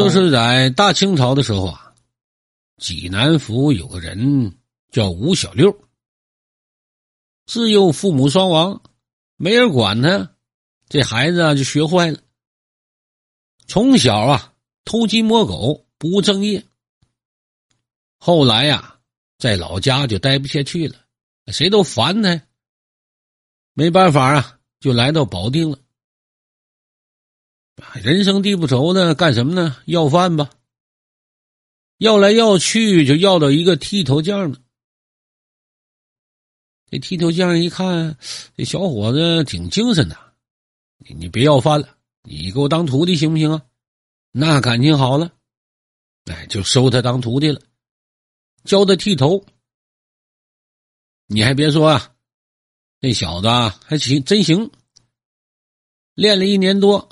就是在大清朝的时候啊，济南府有个人叫吴小六，自幼父母双亡，没人管他，这孩子啊就学坏了。从小啊偷鸡摸狗，不务正业。后来呀，在老家就待不下去了，谁都烦他，没办法啊，就来到保定了。人生地不熟的，干什么呢？要饭吧。要来要去，就要到一个剃头匠的。这剃头匠一看，这小伙子挺精神的，你你别要饭了，你给我当徒弟行不行啊？那感情好了，哎，就收他当徒弟了，教他剃头。你还别说啊，那小子还行，真行，练了一年多。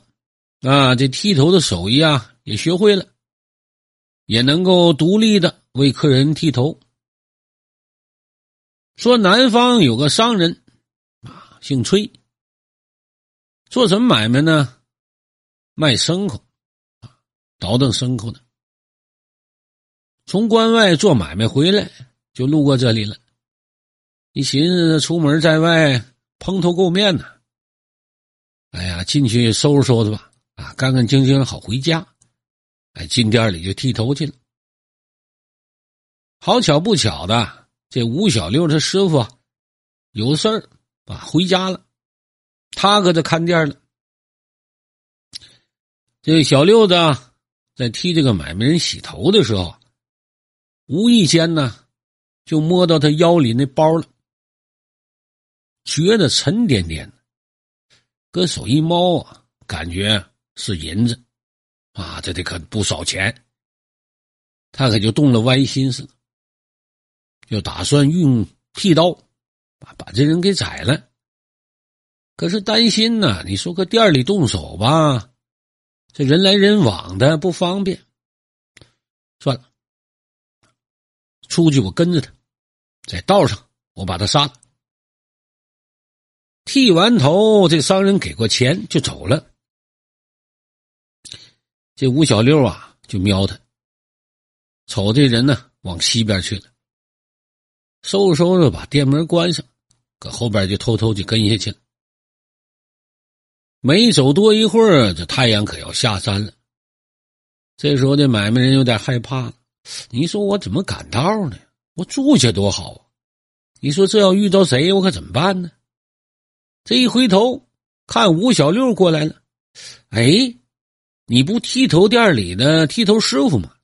啊，这剃头的手艺啊，也学会了，也能够独立的为客人剃头。说南方有个商人，啊，姓崔，做什么买卖呢？卖牲口，啊，倒腾牲口的。从关外做买卖回来，就路过这里了。一寻思，出门在外，蓬头垢面呢。哎呀，进去收拾收拾吧。啊，干干净净好回家，哎，进店里就剃头去了。好巧不巧的，这吴小六他师傅有事儿啊，回家了，他搁这看店呢。这小六子在替这个买卖人洗头的时候，无意间呢，就摸到他腰里那包了，觉得沉甸甸的，搁手一摸啊，感觉。是银子，啊，这得可不少钱。他可就动了歪心思，就打算用剃刀，把把这人给宰了。可是担心呢，你说搁店里动手吧，这人来人往的不方便。算了，出去我跟着他，在道上我把他杀了。剃完头，这商人给过钱就走了。这吴小六啊，就瞄他，瞅这人呢，往西边去了。收拾收拾，把店门关上，搁后边就偷偷就跟下去了。没走多一会儿，这太阳可要下山了。这时候，这买卖人有点害怕了。你说我怎么赶道呢？我住下多好啊！你说这要遇到谁，我可怎么办呢？这一回头，看吴小六过来了，哎。你不剃头店里的剃头师傅吗？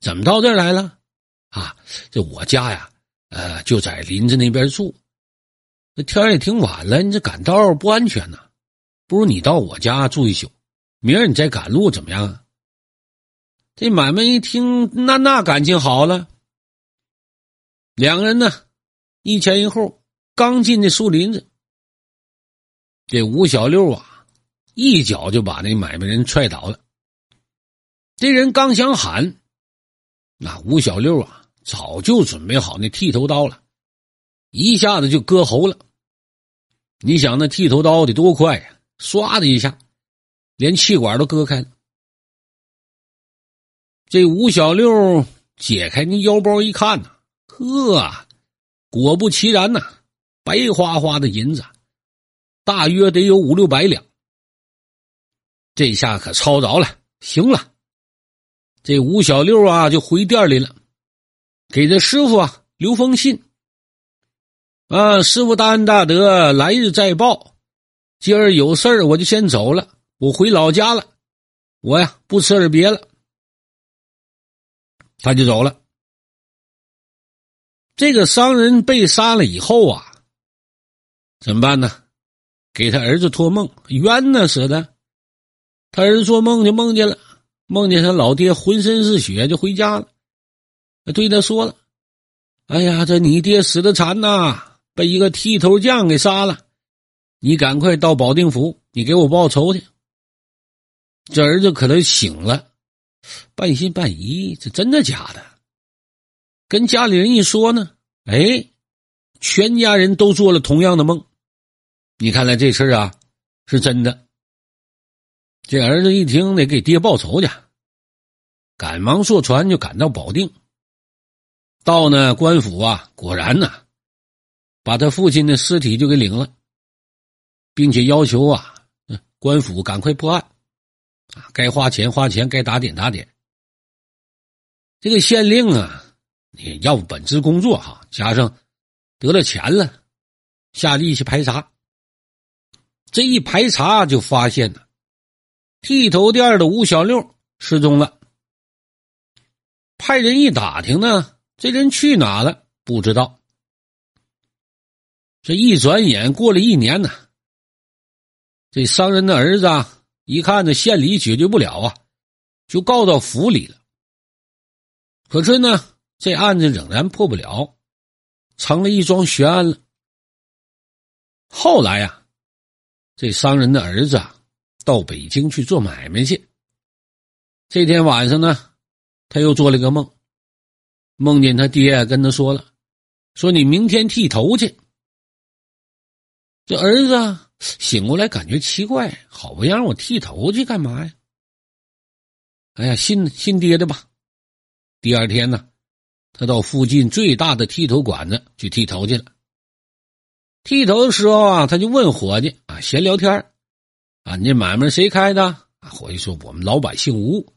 怎么到这儿来了？啊，这我家呀，呃，就在林子那边住。这天也挺晚了，你这赶道不安全呐。不如你到我家住一宿，明儿你再赶路怎么样啊？这买卖一听，那那感情好了。两个人呢，一前一后，刚进这树林子，这吴小六啊。一脚就把那买卖人踹倒了。这人刚想喊，那吴小六啊，早就准备好那剃头刀了，一下子就割喉了。你想那剃头刀得多快呀？唰的一下，连气管都割开了。这吴小六解开那腰包一看呐，呵，果不其然呐，白花花的银子，大约得有五六百两。这下可抄着了，行了，这吴小六啊就回店里了，给这师傅啊留封信。啊，师傅大恩大德，来日再报。今儿有事儿，我就先走了，我回老家了。我呀不辞而别了，他就走了。这个商人被杀了以后啊，怎么办呢？给他儿子托梦，冤呢，舍得。他儿子做梦就梦见了，梦见他老爹浑身是血就回家了，对他说了：“哎呀，这你爹死的惨呐，被一个剃头匠给杀了，你赶快到保定府，你给我报仇去。”这儿子可能醒了，半信半疑，这真的假的？跟家里人一说呢，哎，全家人都做了同样的梦，你看来这事儿啊是真的。这儿子一听，得给爹报仇去，赶忙坐船就赶到保定。到呢官府啊，果然呢，把他父亲的尸体就给领了，并且要求啊，官府赶快破案，啊，该花钱花钱，该打点打点。这个县令啊，你要本职工作哈，加上得了钱了，下力去排查。这一排查就发现了，剃头店的吴小六失踪了，派人一打听呢。这人去哪了？不知道。这一转眼过了一年呢，这商人的儿子啊，一看这县里解决不了啊，就告到府里了。可是呢，这案子仍然破不了，成了一桩悬案了。后来呀，这商人的儿子啊，到北京去做买卖去。这天晚上呢，他又做了个梦。梦见他爹跟他说了：“说你明天剃头去。”这儿子醒过来感觉奇怪，好不让我剃头去干嘛呀？哎呀，信信爹的吧。第二天呢，他到附近最大的剃头馆子去剃头去了。剃头的时候啊，他就问伙计啊，闲聊天啊，你这买卖谁开的？啊，伙计说我们老板姓吴，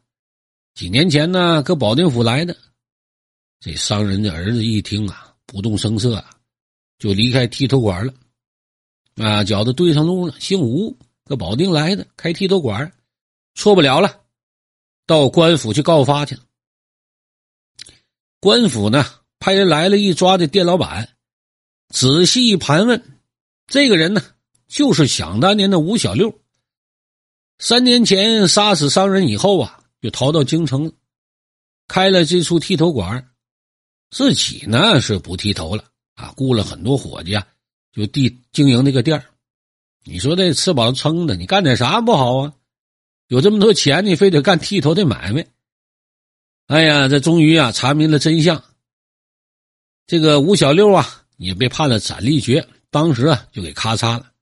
几年前呢，搁保定府来的。这商人的儿子一听啊，不动声色啊，就离开剃头馆了。啊，脚都对上路了，姓吴，搁保定来的，开剃头馆，错不了了，到官府去告发去了。官府呢，派人来了，一抓这店老板，仔细一盘问，这个人呢，就是想当年的吴小六。三年前杀死商人以后啊，就逃到京城了，开了这处剃头馆。自己呢是不剃头了啊，雇了很多伙计啊，就地经营那个店你说这吃饱了撑的，你干点啥不好啊？有这么多钱，你非得干剃头的买卖？哎呀，这终于啊查明了真相。这个吴小六啊也被判了斩立决，当时啊就给咔嚓了。